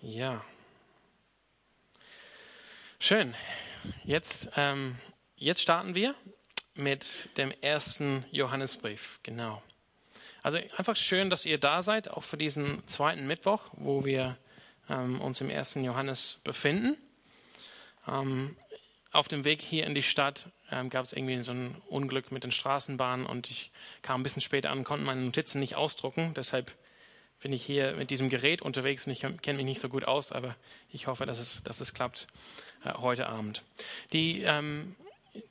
Ja. Schön. Jetzt, ähm, jetzt starten wir mit dem ersten Johannesbrief. Genau. Also einfach schön, dass ihr da seid, auch für diesen zweiten Mittwoch, wo wir ähm, uns im ersten Johannes befinden. Ähm, auf dem Weg hier in die Stadt ähm, gab es irgendwie so ein Unglück mit den Straßenbahnen und ich kam ein bisschen später an, konnte meine Notizen nicht ausdrucken. Deshalb bin ich hier mit diesem Gerät unterwegs und ich kenne mich nicht so gut aus, aber ich hoffe, dass es, dass es klappt äh, heute Abend. Die, ähm,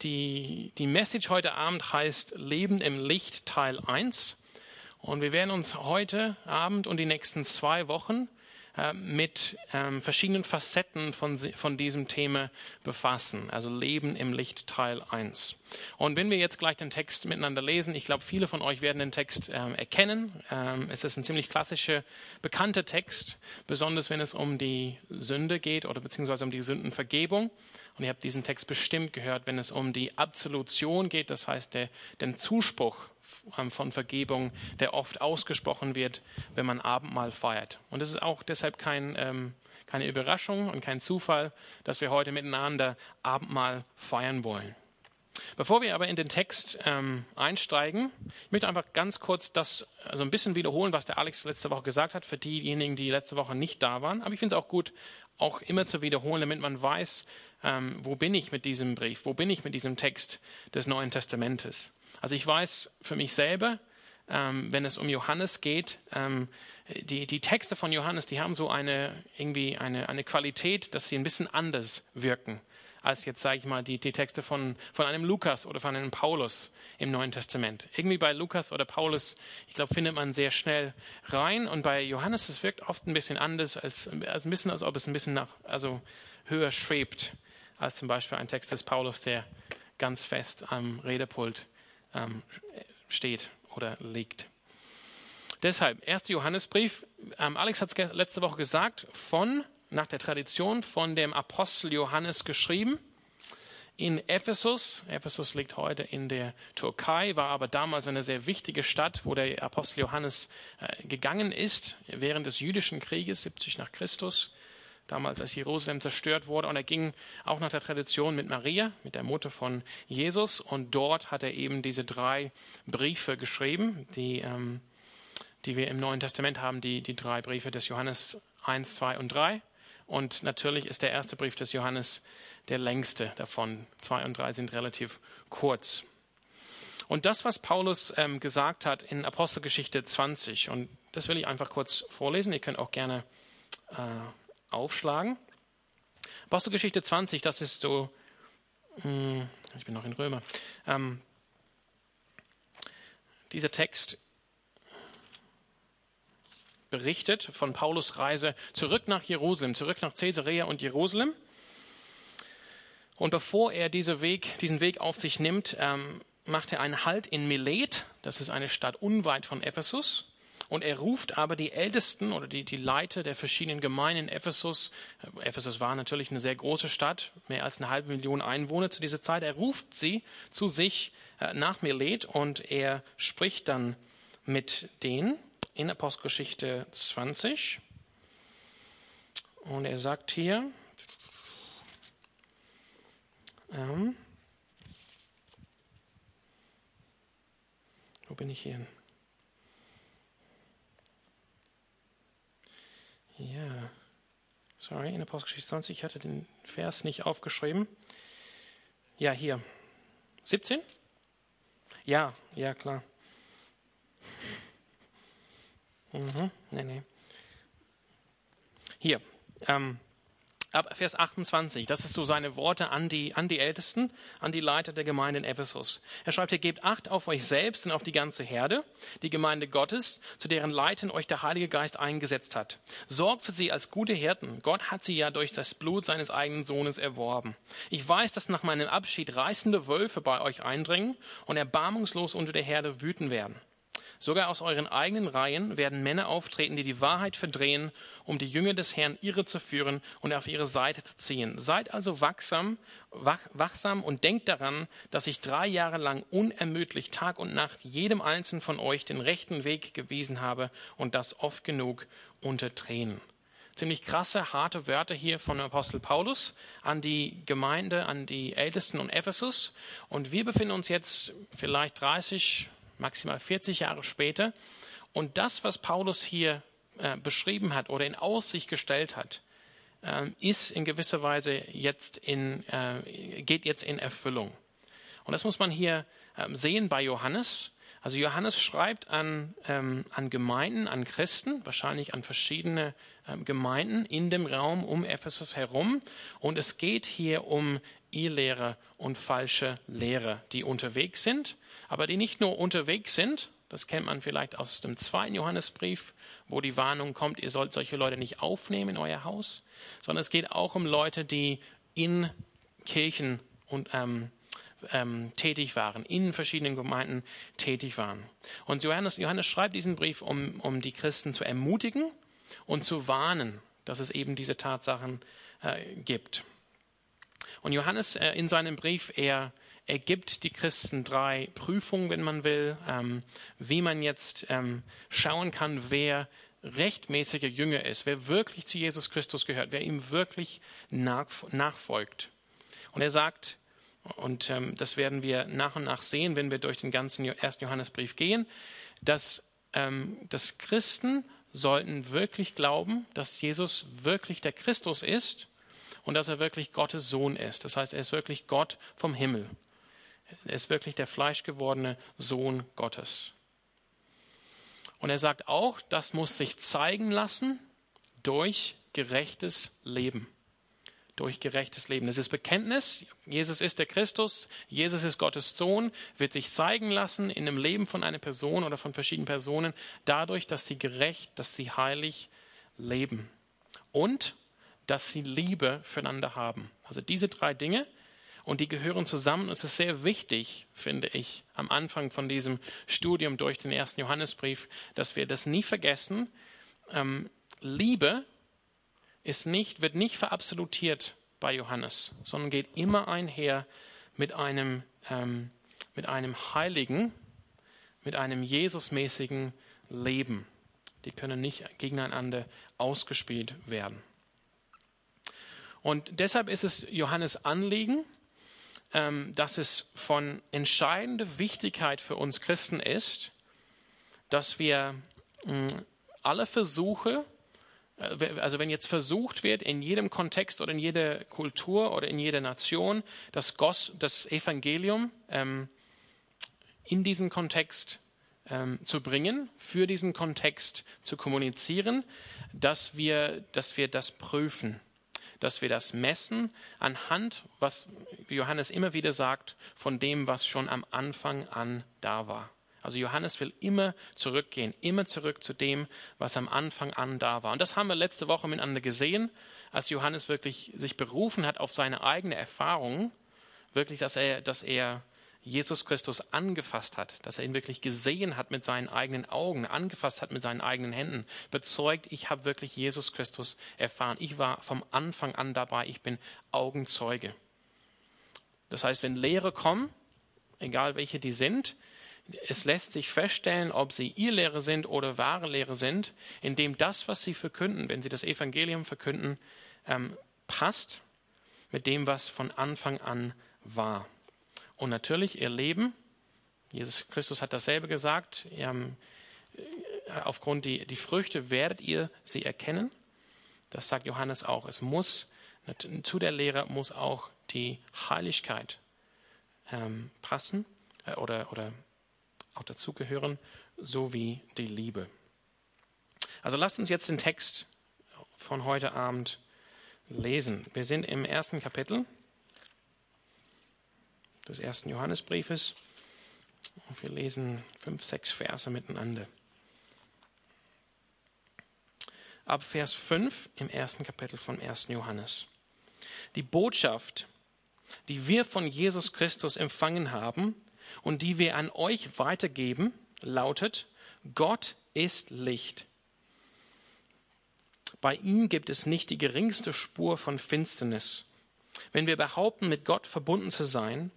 die, die Message heute Abend heißt Leben im Licht Teil 1 und wir werden uns heute Abend und die nächsten zwei Wochen mit ähm, verschiedenen Facetten von, von diesem Thema befassen. Also Leben im Licht Teil 1. Und wenn wir jetzt gleich den Text miteinander lesen, ich glaube, viele von euch werden den Text ähm, erkennen. Ähm, es ist ein ziemlich klassischer, bekannter Text, besonders wenn es um die Sünde geht oder beziehungsweise um die Sündenvergebung. Und ihr habt diesen Text bestimmt gehört, wenn es um die Absolution geht, das heißt der, den Zuspruch von Vergebung, der oft ausgesprochen wird, wenn man Abendmahl feiert. Und es ist auch deshalb kein, ähm, keine Überraschung und kein Zufall, dass wir heute miteinander Abendmahl feiern wollen. Bevor wir aber in den Text ähm, einsteigen, ich möchte einfach ganz kurz das also ein bisschen wiederholen, was der Alex letzte Woche gesagt hat, für diejenigen, die letzte Woche nicht da waren. Aber ich finde es auch gut, auch immer zu wiederholen, damit man weiß, ähm, wo bin ich mit diesem Brief, wo bin ich mit diesem Text des Neuen Testamentes. Also ich weiß für mich selber, ähm, wenn es um Johannes geht, ähm, die, die Texte von Johannes, die haben so eine, irgendwie eine, eine Qualität, dass sie ein bisschen anders wirken als jetzt, sage ich mal, die, die Texte von, von einem Lukas oder von einem Paulus im Neuen Testament. Irgendwie bei Lukas oder Paulus, ich glaube, findet man sehr schnell rein. Und bei Johannes, es wirkt oft ein bisschen anders, als, als ein bisschen, als ob es ein bisschen nach, also höher schwebt, als zum Beispiel ein Text des Paulus, der ganz fest am Redepult ähm, steht oder liegt. Deshalb, 1. Johannesbrief, ähm, Alex hat es letzte Woche gesagt, von, nach der Tradition, von dem Apostel Johannes geschrieben in Ephesus. Ephesus liegt heute in der Türkei, war aber damals eine sehr wichtige Stadt, wo der Apostel Johannes äh, gegangen ist, während des jüdischen Krieges, 70 nach Christus damals als Jerusalem zerstört wurde. Und er ging auch nach der Tradition mit Maria, mit der Mutter von Jesus. Und dort hat er eben diese drei Briefe geschrieben, die, ähm, die wir im Neuen Testament haben, die, die drei Briefe des Johannes 1, 2 und 3. Und natürlich ist der erste Brief des Johannes der längste davon. Zwei und drei sind relativ kurz. Und das, was Paulus ähm, gesagt hat in Apostelgeschichte 20, und das will ich einfach kurz vorlesen. Ihr könnt auch gerne äh, aufschlagen. Apostelgeschichte 20, das ist so, hm, ich bin noch in Römer. Ähm, dieser Text berichtet von Paulus Reise zurück nach Jerusalem, zurück nach Caesarea und Jerusalem. Und bevor er diese Weg, diesen Weg auf sich nimmt, ähm, macht er einen Halt in Milet. Das ist eine Stadt unweit von Ephesus. Und er ruft aber die Ältesten oder die, die Leiter der verschiedenen Gemeinden in Ephesus. Ephesus war natürlich eine sehr große Stadt, mehr als eine halbe Million Einwohner zu dieser Zeit. Er ruft sie zu sich äh, nach Milet und er spricht dann mit denen in Apostelgeschichte 20. Und er sagt hier, ähm, wo bin ich hier? Ja, sorry, in Apostelgeschichte 20, ich hatte den Vers nicht aufgeschrieben. Ja, hier. 17? Ja, ja, klar. Mhm, nee, nee. Hier. Ähm, ab Vers 28, das ist so seine Worte an die, an die Ältesten, an die Leiter der Gemeinde in Ephesus. Er schreibt, ihr gebt Acht auf euch selbst und auf die ganze Herde, die Gemeinde Gottes, zu deren Leiten euch der Heilige Geist eingesetzt hat. Sorgt für sie als gute Hirten. Gott hat sie ja durch das Blut seines eigenen Sohnes erworben. Ich weiß, dass nach meinem Abschied reißende Wölfe bei euch eindringen und erbarmungslos unter der Herde wüten werden. Sogar aus euren eigenen Reihen werden Männer auftreten, die die Wahrheit verdrehen, um die Jünger des Herrn irre zu führen und auf ihre Seite zu ziehen. Seid also wachsam, wach, wachsam und denkt daran, dass ich drei Jahre lang unermüdlich Tag und Nacht jedem einzelnen von euch den rechten Weg gewiesen habe und das oft genug unter Tränen. ziemlich krasse, harte Wörter hier von Apostel Paulus an die Gemeinde, an die Ältesten und Ephesus. Und wir befinden uns jetzt vielleicht 30, maximal 40 Jahre später. Und das, was Paulus hier äh, beschrieben hat oder in Aussicht gestellt hat, äh, ist in gewisser Weise jetzt in, äh, geht jetzt in Erfüllung. Und das muss man hier ähm, sehen bei Johannes. Also Johannes schreibt an, ähm, an Gemeinden, an Christen, wahrscheinlich an verschiedene ähm, Gemeinden in dem Raum um Ephesus herum. Und es geht hier um Irrlehre und falsche Lehre, die unterwegs sind, aber die nicht nur unterwegs sind, das kennt man vielleicht aus dem zweiten Johannesbrief, wo die Warnung kommt, ihr sollt solche Leute nicht aufnehmen in euer Haus, sondern es geht auch um Leute, die in Kirchen und ähm, ähm, tätig waren, in verschiedenen Gemeinden tätig waren. Und Johannes, Johannes schreibt diesen Brief, um, um die Christen zu ermutigen und zu warnen, dass es eben diese Tatsachen äh, gibt. Und Johannes äh, in seinem Brief, er, er gibt die Christen drei Prüfungen, wenn man will, ähm, wie man jetzt ähm, schauen kann, wer rechtmäßiger Jünger ist, wer wirklich zu Jesus Christus gehört, wer ihm wirklich nach, nachfolgt. Und er sagt, und ähm, das werden wir nach und nach sehen, wenn wir durch den ganzen ersten Johannesbrief gehen, dass, ähm, dass Christen sollten wirklich glauben, dass Jesus wirklich der Christus ist und dass er wirklich Gottes Sohn ist. Das heißt, er ist wirklich Gott vom Himmel. Er ist wirklich der fleischgewordene Sohn Gottes. Und er sagt auch, das muss sich zeigen lassen durch gerechtes Leben durch gerechtes Leben. Das ist Bekenntnis. Jesus ist der Christus. Jesus ist Gottes Sohn. Wird sich zeigen lassen in dem Leben von einer Person oder von verschiedenen Personen dadurch, dass sie gerecht, dass sie heilig leben. Und dass sie Liebe füreinander haben. Also diese drei Dinge. Und die gehören zusammen. Es ist sehr wichtig, finde ich, am Anfang von diesem Studium durch den ersten Johannesbrief, dass wir das nie vergessen. Ähm, Liebe ist nicht, wird nicht verabsolutiert bei Johannes, sondern geht immer einher mit einem, ähm, mit einem heiligen, mit einem Jesusmäßigen Leben. Die können nicht gegeneinander ausgespielt werden. Und deshalb ist es Johannes Anliegen, dass es von entscheidender Wichtigkeit für uns Christen ist, dass wir mh, alle Versuche, äh, also wenn jetzt versucht wird, in jedem Kontext oder in jeder Kultur oder in jeder Nation das, Gos, das Evangelium ähm, in diesen Kontext ähm, zu bringen, für diesen Kontext zu kommunizieren, dass wir, dass wir das prüfen, dass wir das messen anhand, was Johannes immer wieder sagt, von dem, was schon am Anfang an da war. Also Johannes will immer zurückgehen, immer zurück zu dem, was am Anfang an da war. Und das haben wir letzte Woche miteinander gesehen, als Johannes wirklich sich berufen hat auf seine eigene Erfahrung, wirklich, dass er, dass er Jesus Christus angefasst hat, dass er ihn wirklich gesehen hat mit seinen eigenen Augen, angefasst hat mit seinen eigenen Händen, bezeugt, ich habe wirklich Jesus Christus erfahren. Ich war vom Anfang an dabei, ich bin Augenzeuge. Das heißt, wenn Lehre kommen, egal welche die sind, es lässt sich feststellen, ob sie ihr Lehre sind oder wahre Lehre sind, indem das, was sie verkünden, wenn sie das Evangelium verkünden, ähm, passt mit dem, was von Anfang an war. Und natürlich ihr Leben, Jesus Christus hat dasselbe gesagt, ähm, aufgrund die, die Früchte werdet ihr sie erkennen. Das sagt Johannes auch. Es muss, zu der Lehre muss auch die Heiligkeit ähm, passen äh, oder, oder auch dazugehören, sowie die Liebe. Also lasst uns jetzt den Text von heute Abend lesen. Wir sind im ersten Kapitel des ersten Johannesbriefes und wir lesen fünf, sechs Verse miteinander. Ab Vers 5 im ersten Kapitel von 1. Johannes. Die Botschaft, die wir von Jesus Christus empfangen haben, und die wir an euch weitergeben, lautet, Gott ist Licht. Bei ihm gibt es nicht die geringste Spur von Finsternis. Wenn wir behaupten, mit Gott verbunden zu sein,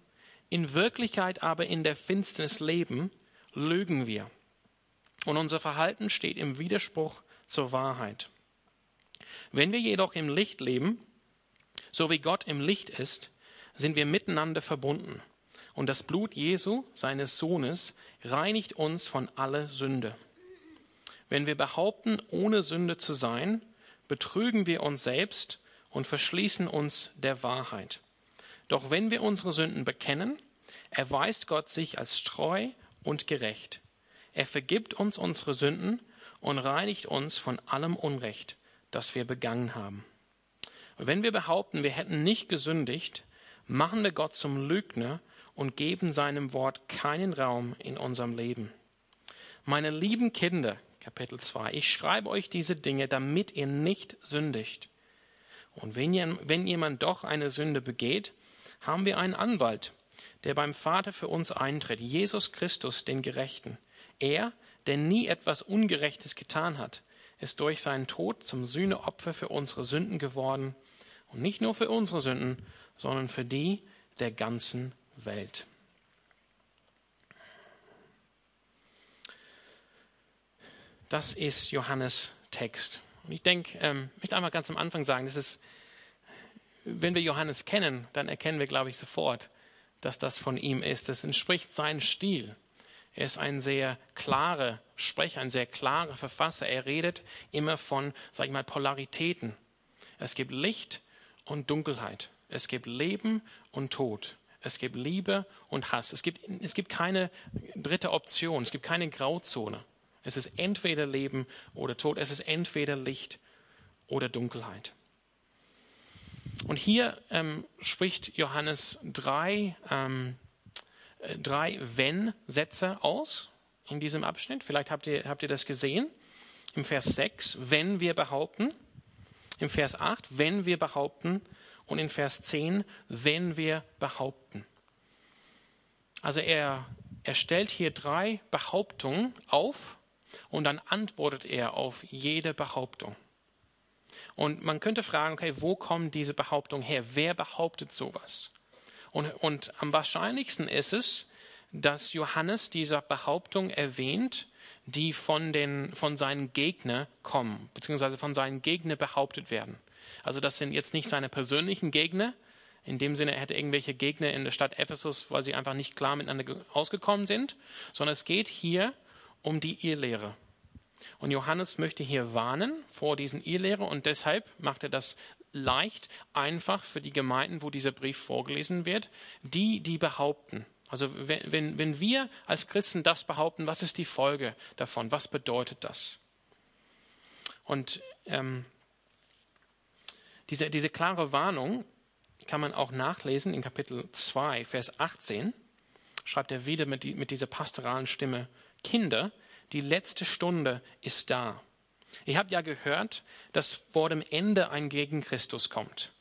in Wirklichkeit aber in der Finsternis leben, lügen wir. Und unser Verhalten steht im Widerspruch zur Wahrheit. Wenn wir jedoch im Licht leben, so wie Gott im Licht ist, sind wir miteinander verbunden. Und das Blut Jesu, seines Sohnes, reinigt uns von aller Sünde. Wenn wir behaupten, ohne Sünde zu sein, betrügen wir uns selbst und verschließen uns der Wahrheit. Doch wenn wir unsere Sünden bekennen, erweist Gott sich als treu und gerecht. Er vergibt uns unsere Sünden und reinigt uns von allem Unrecht, das wir begangen haben. Wenn wir behaupten, wir hätten nicht gesündigt, machen wir Gott zum Lügner und geben seinem Wort keinen Raum in unserem Leben. Meine lieben Kinder, Kapitel 2, ich schreibe euch diese Dinge, damit ihr nicht sündigt. Und wenn, wenn jemand doch eine Sünde begeht, haben wir einen Anwalt, der beim Vater für uns eintritt, Jesus Christus, den Gerechten. Er, der nie etwas Ungerechtes getan hat, ist durch seinen Tod zum Sühneopfer für unsere Sünden geworden. Und nicht nur für unsere Sünden, sondern für die der ganzen Welt. Das ist Johannes Text. Und ich denke, ähm, ich möchte einmal ganz am Anfang sagen, das ist, wenn wir Johannes kennen, dann erkennen wir, glaube ich, sofort, dass das von ihm ist. Das entspricht seinem Stil. Er ist ein sehr klarer Sprecher, ein sehr klarer Verfasser. Er redet immer von, sag ich mal, Polaritäten. Es gibt Licht und Dunkelheit. Es gibt Leben und Tod. Es gibt Liebe und Hass. Es gibt, es gibt keine dritte Option. Es gibt keine Grauzone. Es ist entweder Leben oder Tod. Es ist entweder Licht oder Dunkelheit. Und hier ähm, spricht Johannes drei ähm, drei Wenn-Sätze aus in diesem Abschnitt. Vielleicht habt ihr, habt ihr das gesehen. Im Vers 6, wenn wir behaupten. Im Vers 8, wenn wir behaupten. Und in Vers 10, wenn wir behaupten. Also er, er stellt hier drei Behauptungen auf und dann antwortet er auf jede Behauptung. Und man könnte fragen, okay, wo kommen diese Behauptungen her? Wer behauptet sowas? Und, und am wahrscheinlichsten ist es, dass Johannes diese Behauptung erwähnt, die von, den, von seinen Gegnern kommen, beziehungsweise von seinen Gegnern behauptet werden. Also das sind jetzt nicht seine persönlichen Gegner. In dem Sinne, er hätte irgendwelche Gegner in der Stadt Ephesus, weil sie einfach nicht klar miteinander ausgekommen sind, sondern es geht hier um die Irrlehre. Und Johannes möchte hier warnen vor diesen Irrlehre und deshalb macht er das leicht, einfach für die Gemeinden, wo dieser Brief vorgelesen wird, die, die behaupten. Also wenn, wenn, wenn wir als Christen das behaupten, was ist die Folge davon? Was bedeutet das? Und ähm, diese, diese klare Warnung kann man auch nachlesen in Kapitel 2, Vers 18. Schreibt er wieder mit, die, mit dieser pastoralen Stimme, Kinder, die letzte Stunde ist da. Ihr habt ja gehört, dass vor dem Ende ein Gegenchristus kommt,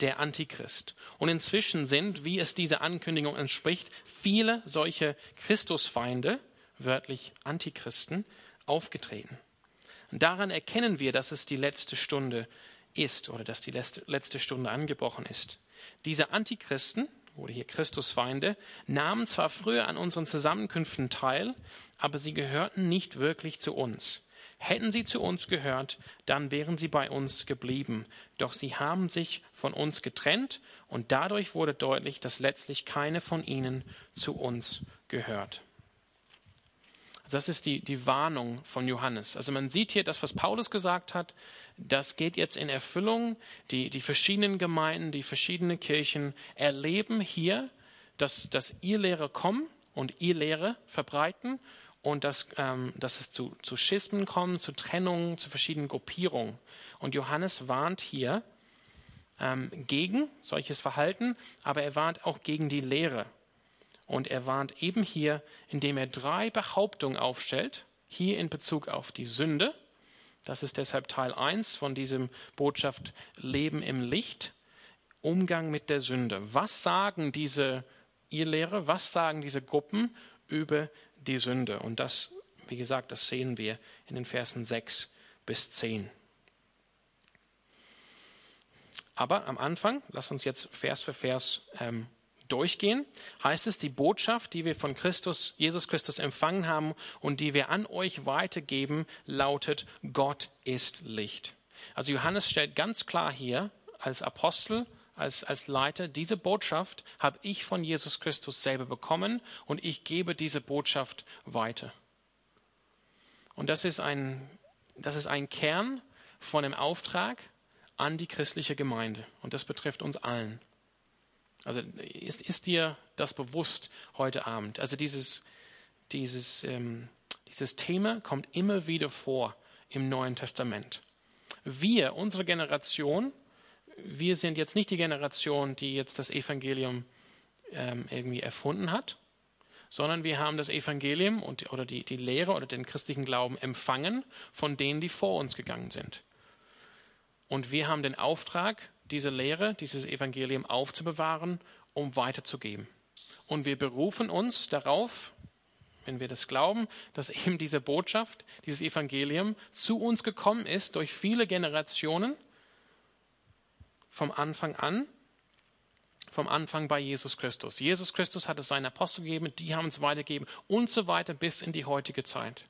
der Antichrist. Und inzwischen sind, wie es dieser Ankündigung entspricht, viele solche Christusfeinde, wörtlich Antichristen, aufgetreten. Und daran erkennen wir, dass es die letzte Stunde ist oder dass die letzte Stunde angebrochen ist. Diese Antichristen oder hier Christusfeinde nahmen zwar früher an unseren Zusammenkünften teil, aber sie gehörten nicht wirklich zu uns. Hätten sie zu uns gehört, dann wären sie bei uns geblieben. Doch sie haben sich von uns getrennt und dadurch wurde deutlich, dass letztlich keine von ihnen zu uns gehört. Das ist die, die Warnung von Johannes. Also man sieht hier das, was Paulus gesagt hat, das geht jetzt in Erfüllung. Die, die verschiedenen Gemeinden, die verschiedenen Kirchen erleben hier, dass, dass ihr Lehre kommen und ihr Lehre verbreiten und dass, ähm, dass es zu, zu Schismen kommt, zu Trennungen, zu verschiedenen Gruppierungen. Und Johannes warnt hier ähm, gegen solches Verhalten, aber er warnt auch gegen die Lehre. Und er warnt eben hier, indem er drei Behauptungen aufstellt, hier in Bezug auf die Sünde. Das ist deshalb Teil 1 von diesem Botschaft Leben im Licht, Umgang mit der Sünde. Was sagen diese Irrlehre, was sagen diese Gruppen über die Sünde. Und das, wie gesagt, das sehen wir in den Versen 6 bis 10. Aber am Anfang, lass uns jetzt Vers für Vers ähm, durchgehen, heißt es, die Botschaft, die wir von Christus, Jesus Christus empfangen haben und die wir an euch weitergeben, lautet, Gott ist Licht. Also Johannes stellt ganz klar hier als Apostel, als, als Leiter, diese Botschaft habe ich von Jesus Christus selber bekommen und ich gebe diese Botschaft weiter. Und das ist ein, das ist ein Kern von dem Auftrag an die christliche Gemeinde. Und das betrifft uns allen. Also ist, ist dir das bewusst heute Abend? Also dieses, dieses, ähm, dieses Thema kommt immer wieder vor im Neuen Testament. Wir, unsere Generation, wir sind jetzt nicht die Generation, die jetzt das Evangelium ähm, irgendwie erfunden hat, sondern wir haben das Evangelium und, oder die, die Lehre oder den christlichen Glauben empfangen von denen, die vor uns gegangen sind. Und wir haben den Auftrag, diese Lehre, dieses Evangelium aufzubewahren, um weiterzugeben. Und wir berufen uns darauf, wenn wir das glauben, dass eben diese Botschaft, dieses Evangelium zu uns gekommen ist durch viele Generationen vom Anfang an, vom Anfang bei Jesus Christus. Jesus Christus hat es seinen Apostel gegeben, die haben es weitergegeben und so weiter bis in die heutige Zeit.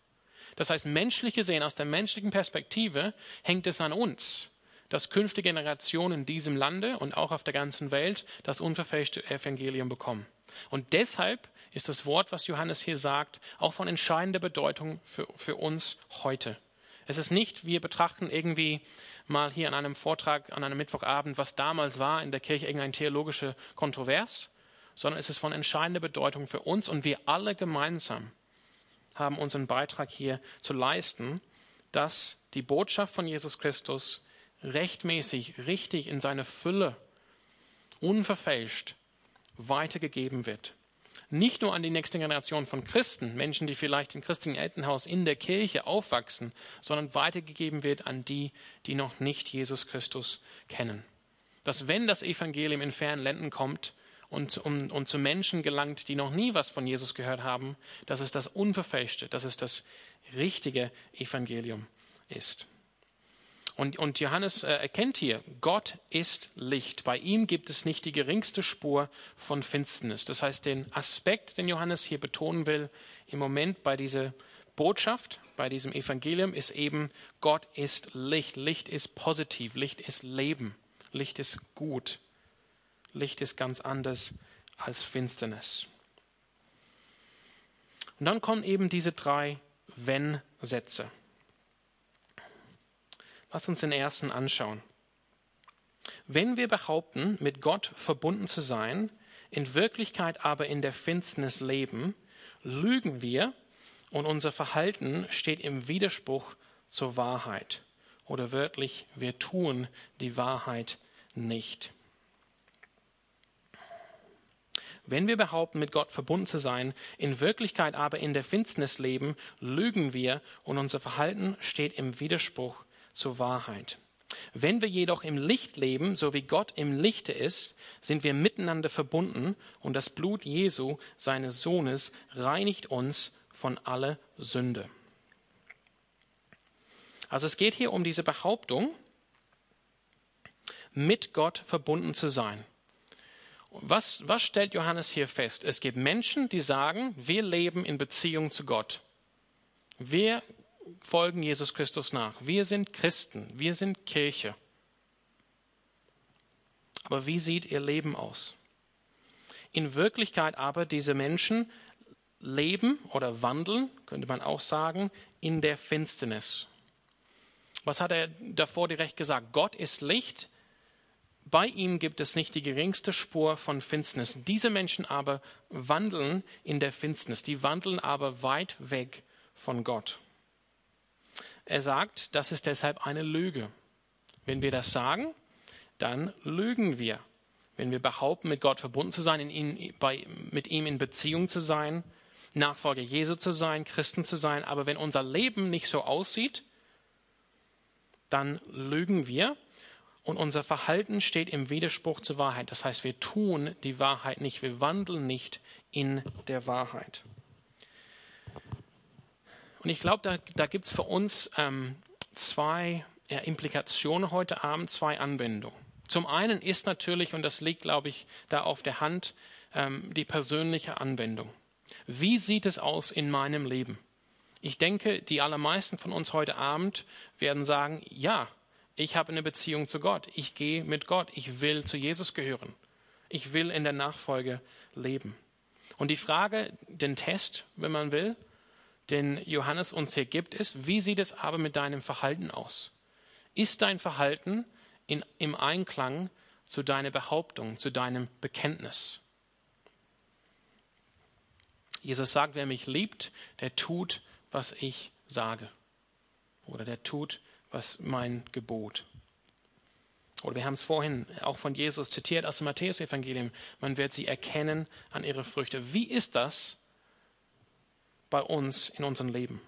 Das heißt, menschlich gesehen, aus der menschlichen Perspektive, hängt es an uns, dass künftige Generationen in diesem Lande und auch auf der ganzen Welt das unverfälschte Evangelium bekommen. Und deshalb ist das Wort, was Johannes hier sagt, auch von entscheidender Bedeutung für, für uns heute. Es ist nicht, wir betrachten irgendwie mal hier an einem Vortrag, an einem Mittwochabend, was damals war in der Kirche, irgendein theologische Kontrovers, sondern es ist von entscheidender Bedeutung für uns und wir alle gemeinsam haben unseren Beitrag hier zu leisten, dass die Botschaft von Jesus Christus rechtmäßig, richtig in seiner Fülle, unverfälscht weitergegeben wird. Nicht nur an die nächste Generation von Christen, Menschen, die vielleicht im christlichen Elternhaus in der Kirche aufwachsen, sondern weitergegeben wird an die, die noch nicht Jesus Christus kennen. Dass wenn das Evangelium in fernen Ländern kommt und, um, und zu Menschen gelangt, die noch nie was von Jesus gehört haben, dass es das Unverfälschte, dass es das richtige Evangelium ist. Und, und Johannes äh, erkennt hier, Gott ist Licht. Bei ihm gibt es nicht die geringste Spur von Finsternis. Das heißt, den Aspekt, den Johannes hier betonen will, im Moment bei dieser Botschaft, bei diesem Evangelium, ist eben, Gott ist Licht. Licht ist positiv. Licht ist Leben. Licht ist gut. Licht ist ganz anders als Finsternis. Und dann kommen eben diese drei Wenn-Sätze. Lass uns den ersten anschauen. Wenn wir behaupten, mit Gott verbunden zu sein, in Wirklichkeit aber in der Finsternis leben, lügen wir und unser Verhalten steht im Widerspruch zur Wahrheit. Oder wörtlich, wir tun die Wahrheit nicht. Wenn wir behaupten, mit Gott verbunden zu sein, in Wirklichkeit aber in der Finsternis leben, lügen wir und unser Verhalten steht im Widerspruch zur Wahrheit. Wenn wir jedoch im Licht leben, so wie Gott im Lichte ist, sind wir miteinander verbunden und das Blut Jesu, seines Sohnes, reinigt uns von aller Sünde. Also es geht hier um diese Behauptung, mit Gott verbunden zu sein. Was, was stellt Johannes hier fest? Es gibt Menschen, die sagen, wir leben in Beziehung zu Gott. Wir folgen Jesus Christus nach. Wir sind Christen, wir sind Kirche. Aber wie sieht ihr Leben aus? In Wirklichkeit aber diese Menschen leben oder wandeln, könnte man auch sagen, in der Finsternis. Was hat er davor direkt gesagt? Gott ist Licht. Bei ihm gibt es nicht die geringste Spur von Finsternis. Diese Menschen aber wandeln in der Finsternis. Die wandeln aber weit weg von Gott. Er sagt, das ist deshalb eine Lüge. Wenn wir das sagen, dann lügen wir. Wenn wir behaupten, mit Gott verbunden zu sein, ihn, bei, mit ihm in Beziehung zu sein, Nachfolger Jesu zu sein, Christen zu sein, aber wenn unser Leben nicht so aussieht, dann lügen wir und unser Verhalten steht im Widerspruch zur Wahrheit. Das heißt, wir tun die Wahrheit nicht, wir wandeln nicht in der Wahrheit. Und ich glaube, da, da gibt es für uns ähm, zwei ja, Implikationen heute Abend, zwei Anwendungen. Zum einen ist natürlich, und das liegt, glaube ich, da auf der Hand, ähm, die persönliche Anwendung. Wie sieht es aus in meinem Leben? Ich denke, die allermeisten von uns heute Abend werden sagen, ja, Ich habe eine Beziehung zu Gott. Ich gehe mit Gott. Ich will zu Jesus gehören. Ich will in der Nachfolge leben. Und die Frage, den Test, wenn man will, den Johannes uns hier gibt, ist, wie sieht es aber mit deinem Verhalten aus? Ist dein Verhalten in, im Einklang zu deiner Behauptung, zu deinem Bekenntnis? Jesus sagt, wer mich liebt, der tut, was ich sage. Oder der tut, was mein Gebot. Oder wir haben es vorhin auch von Jesus zitiert aus dem Matthäus-Evangelium. Man wird sie erkennen an ihre Früchte. Wie ist das bei uns in unserem Leben?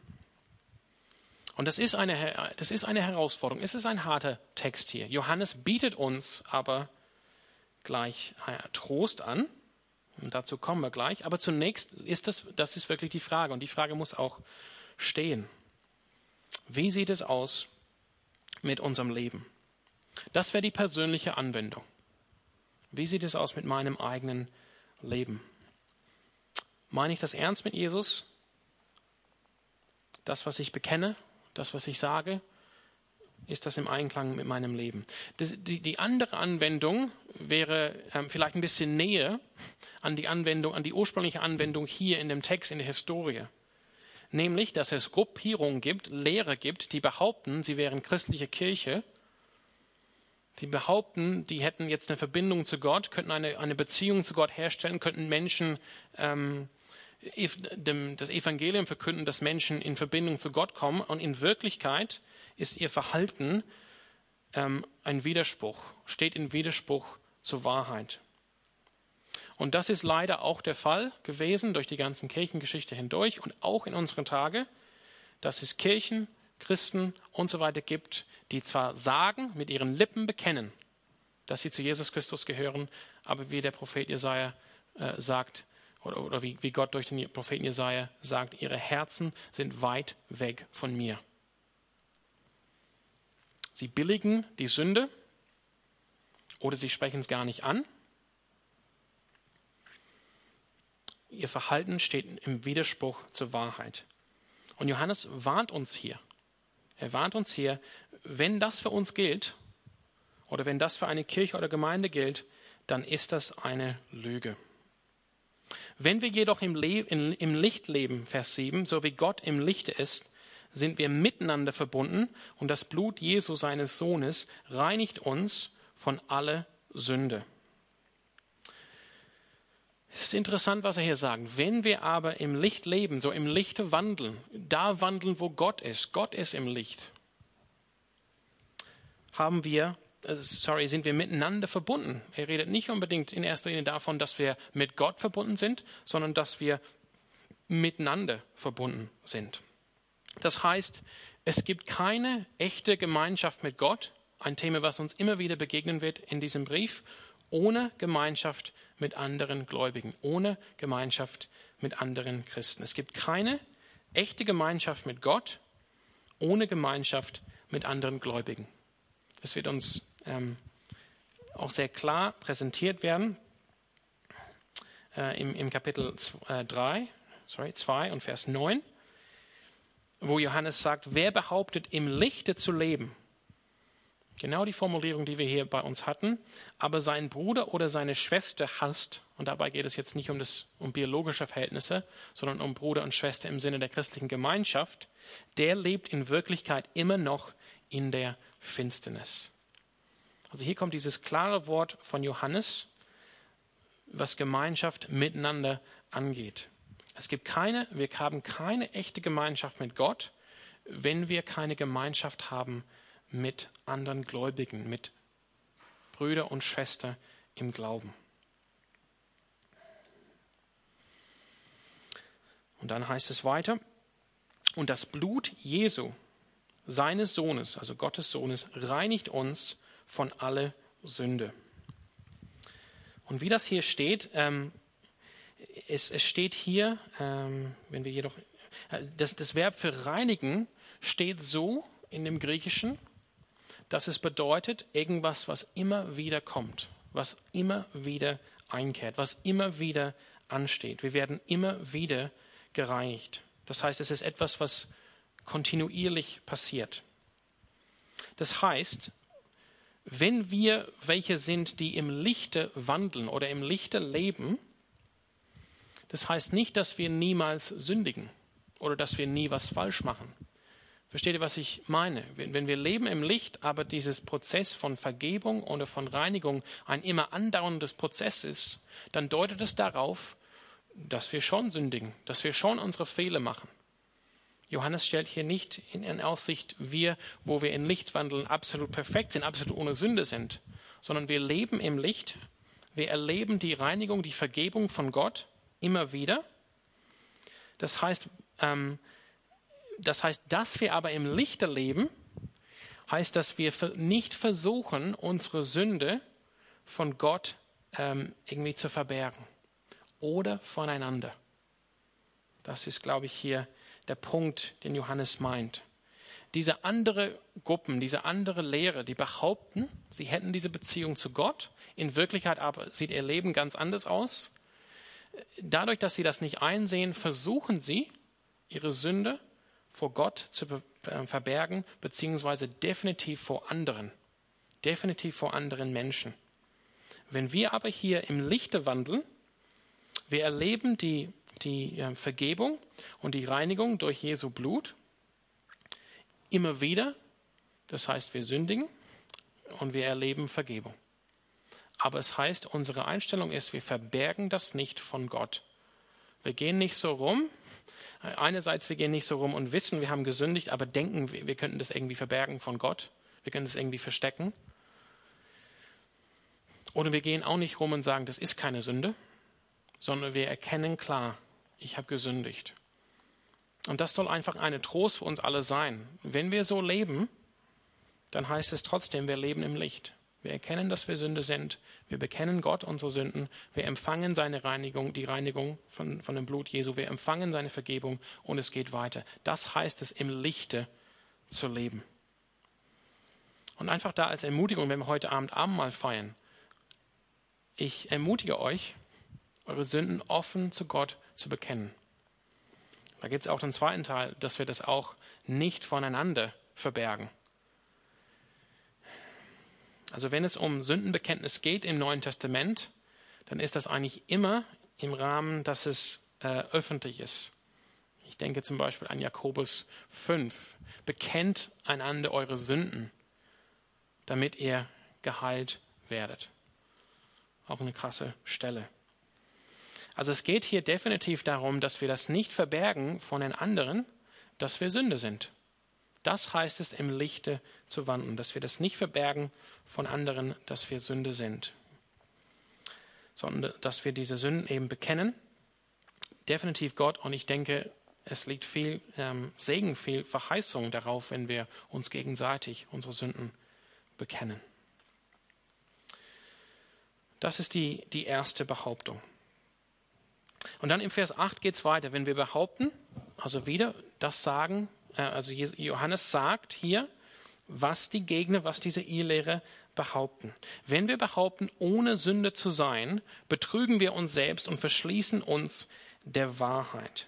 Und das ist eine, das ist eine Herausforderung. Es ist ein harter Text hier. Johannes bietet uns aber gleich äh, Trost an. Und dazu kommen wir gleich. Aber zunächst ist das, das ist wirklich die Frage. Und die Frage muss auch stehen. Wie sieht es aus mit unserem Leben? Das wäre die persönliche Anwendung. Wie sieht es aus mit meinem eigenen Leben? Meine ich das ernst mit Jesus? Das, was ich bekenne, das, was ich sage, ist das im Einklang mit meinem Leben? Das, die, die, andere Anwendung wäre ähm, vielleicht ein bisschen näher an die Anwendung, an die ursprüngliche Anwendung hier in dem Text, in der Historie. Nämlich, dass es Gruppierungen gibt, Lehrer gibt, die behaupten, sie wären christliche Kirche die behaupten, die hätten jetzt eine Verbindung zu Gott, könnten eine, eine Beziehung zu Gott herstellen, könnten Menschen ähm, das Evangelium verkünden, dass Menschen in Verbindung zu Gott kommen. Und in Wirklichkeit ist ihr Verhalten ähm, ein Widerspruch, steht in Widerspruch zur Wahrheit. Und das ist leider auch der Fall gewesen durch die ganzen Kirchengeschichte hindurch und auch in unseren Tagen, dass es Kirchen Christen und so weiter gibt, die zwar sagen, mit ihren Lippen bekennen, dass sie zu Jesus Christus gehören, aber wie der Prophet Jesaja äh, sagt, oder, oder wie, wie Gott durch den Propheten Jesaja sagt, ihre Herzen sind weit weg von mir. Sie billigen die Sünde oder sie sprechen es gar nicht an. Ihr Verhalten steht im Widerspruch zur Wahrheit. Und Johannes warnt uns hier. Er warnt uns hier, wenn das für uns gilt oder wenn das für eine Kirche oder Gemeinde gilt, dann ist das eine Lüge. Wenn wir jedoch im, Le in, im Licht leben, Vers 7, so wie Gott im Lichte ist, sind wir miteinander verbunden und das Blut Jesu seines Sohnes reinigt uns von aller Sünde. Es ist interessant, was er hier sagt. Wenn wir aber im Licht leben, so im Lichte wandeln, da wandeln, wo Gott ist, Gott ist im Licht, haben wir, sorry, sind wir miteinander verbunden. Er redet nicht unbedingt in erster Linie davon, dass wir mit Gott verbunden sind, sondern dass wir miteinander verbunden sind. Das heißt, es gibt keine echte Gemeinschaft mit Gott, ein Thema, was uns immer wieder begegnen wird in diesem Brief, ohne Gemeinschaft mit anderen Gläubigen, ohne Gemeinschaft mit anderen Christen. Es gibt keine echte Gemeinschaft mit Gott ohne Gemeinschaft mit anderen Gläubigen. Das wird uns ähm, auch sehr klar präsentiert werden äh, im, im, Kapitel 3, äh, sorry, 2 und Vers 9, wo Johannes sagt, wer behauptet, im Lichte zu leben Genau die Formulierung, die wir hier bei uns hatten. Aber sein Bruder oder seine Schwester hasst, und dabei geht es jetzt nicht um, das, um biologische Verhältnisse, sondern um Bruder und Schwester im Sinne der christlichen Gemeinschaft, der lebt in Wirklichkeit immer noch in der Finsternis. Also hier kommt dieses klare Wort von Johannes, was Gemeinschaft miteinander angeht. Es gibt keine, wir haben keine echte Gemeinschaft mit Gott, wenn wir keine Gemeinschaft haben mit anderen Gläubigen, mit Brüder und Schwestern im Glauben. Und dann heißt es weiter, und das Blut Jesu, seines Sohnes, also Gottes Sohnes, reinigt uns von aller Sünde. Und wie das hier steht, ähm, es, es, steht hier, ähm, wenn wir jedoch, äh, das, das Verb für reinigen steht so in dem Griechischen, dass es bedeutet, irgendwas, was immer wieder kommt, was immer wieder einkehrt, was immer wieder ansteht. Wir werden immer wieder gereinigt. Das heißt, es ist etwas, was kontinuierlich passiert. Das heißt, wenn wir welche sind, die im Lichte wandeln oder im Lichte leben, das heißt nicht, dass wir niemals sündigen oder dass wir nie was falsch machen. Versteht ihr, was ich meine? Wenn, wir leben im Licht, aber dieses Prozess von Vergebung oder von Reinigung ein immer andauerndes Prozess ist, dann deutet es darauf, dass wir schon sündigen, dass wir schon unsere Fehler machen. Johannes stellt hier nicht in Aussicht, wir, wo wir in Licht wandeln, absolut perfekt sind, absolut ohne Sünde sind, sondern wir leben im Licht, wir erleben die Reinigung, die Vergebung von Gott immer wieder. Das heißt, ähm, das heißt, dass wir aber im Lichte leben, heißt, dass wir nicht versuchen, unsere Sünde von Gott ähm, irgendwie zu verbergen oder voneinander. Das ist, glaube ich, hier der Punkt, den Johannes meint. Diese andere Gruppen, diese andere Lehre, die behaupten, sie hätten diese Beziehung zu Gott, in Wirklichkeit aber sieht ihr Leben ganz anders aus. Dadurch, dass sie das nicht einsehen, versuchen sie, ihre Sünde vor Gott zu äh, verbergen, beziehungsweise definitiv vor anderen, definitiv vor anderen Menschen. Wenn wir aber hier im Lichte wandeln, wir erleben die die äh, Vergebung und die Reinigung durch Jesu Blut immer wieder. Das heißt, wir sündigen und wir erleben Vergebung. Aber es heißt, unsere Einstellung ist, wir verbergen das nicht von Gott. Wir gehen nicht so rum. Einerseits, wir gehen nicht so rum und wissen, wir haben gesündigt, aber denken, wir könnten das irgendwie verbergen von Gott. Wir können das irgendwie verstecken. Oder wir gehen auch nicht rum und sagen, das ist keine Sünde, sondern wir erkennen klar, ich habe gesündigt. Und das soll einfach eine Trost für uns alle sein. Wenn wir so leben, dann heißt es trotzdem, wir leben im Licht. Wir erkennen, dass wir Sünde sind. Wir bekennen Gott unsere Sünden. Wir empfangen seine Reinigung, die Reinigung von, von dem Blut Jesu. Wir empfangen seine Vergebung und es geht weiter. Das heißt es, im Lichte zu leben. Und einfach da als Ermutigung, wenn wir heute Abend Abendmahl feiern, ich ermutige euch, eure Sünden offen zu Gott zu bekennen. Da gibt es auch den zweiten Teil, dass wir das auch nicht voneinander verbergen. Also wenn es um Sündenbekenntnis geht im Neuen Testament, dann ist das eigentlich immer im Rahmen, dass es äh, öffentlich ist. Ich denke zum Beispiel an Jakobus 5. Bekennt einander eure Sünden, damit ihr geheilt werdet. Auch eine krasse Stelle. Also es geht hier definitiv darum, dass wir das nicht verbergen von den anderen, dass wir Sünde sind. Das heißt es, im Lichte zu wandeln, dass wir das nicht verbergen von anderen, dass wir Sünde sind, sondern dass wir diese Sünden eben bekennen. Definitiv Gott und ich denke, es liegt viel ähm, Segen, viel Verheißung darauf, wenn wir uns gegenseitig unsere Sünden bekennen. Das ist die, die erste Behauptung. Und dann im Vers 8 geht es weiter. Wenn wir behaupten, also wieder das sagen, äh, also Johannes sagt hier, was die Gegner, was diese Irrlehre behaupten. Wenn wir behaupten, ohne Sünde zu sein, betrügen wir uns selbst und verschließen uns der Wahrheit.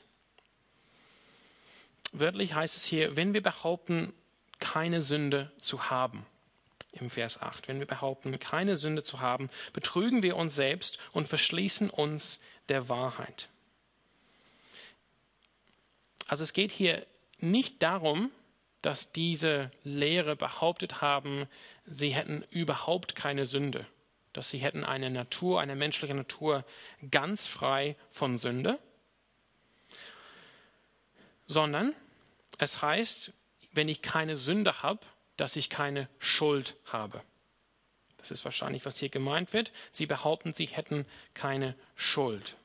Wörtlich heißt es hier, wenn wir behaupten, keine Sünde zu haben, im Vers 8, wenn wir behaupten, keine Sünde zu haben, betrügen wir uns selbst und verschließen uns der Wahrheit. Also es geht hier nicht darum, dass diese Lehre behauptet haben, sie hätten überhaupt keine Sünde, dass sie hätten eine Natur, eine menschliche Natur ganz frei von Sünde, sondern es heißt, wenn ich keine Sünde habe, dass ich keine Schuld habe. Das ist wahrscheinlich, was hier gemeint wird. Sie behaupten, sie hätten keine Schuld.